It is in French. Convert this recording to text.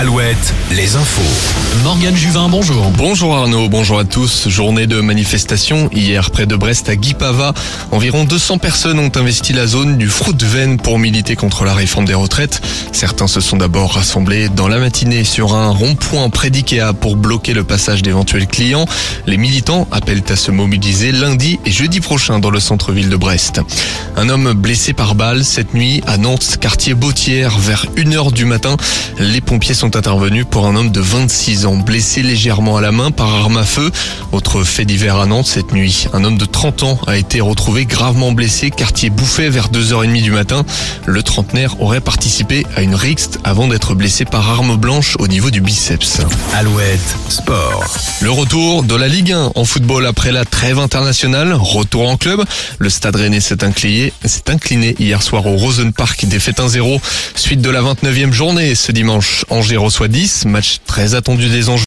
al Les infos. Morgane Juvin, bonjour. Bonjour Arnaud, bonjour à tous. Journée de manifestation hier près de Brest à Guipava. Environ 200 personnes ont investi la zone du Fruit-de-Veine pour militer contre la réforme des retraites. Certains se sont d'abord rassemblés dans la matinée sur un rond-point près d'Ikea pour bloquer le passage d'éventuels clients. Les militants appellent à se mobiliser lundi et jeudi prochain dans le centre-ville de Brest. Un homme blessé par balle cette nuit à Nantes, quartier Bautière, vers 1h du matin. Les pompiers sont intervenus pour un homme de 26 ans blessé légèrement à la main par arme à feu. Autre fait divers à Nantes cette nuit. Un homme de 30 ans a été retrouvé gravement blessé quartier Bouffet vers 2h30 du matin. Le trentenaire aurait participé à une rixte avant d'être blessé par arme blanche au niveau du biceps. Alouette, sport. Le retour de la Ligue 1 en football après la trêve internationale. Retour en club. Le Stade Rennais s'est incliné, hier soir au Rosenpark, défaite 1-0. Suite de la 29e journée ce dimanche. Angers reçoit 10, match très attendu des enjeux.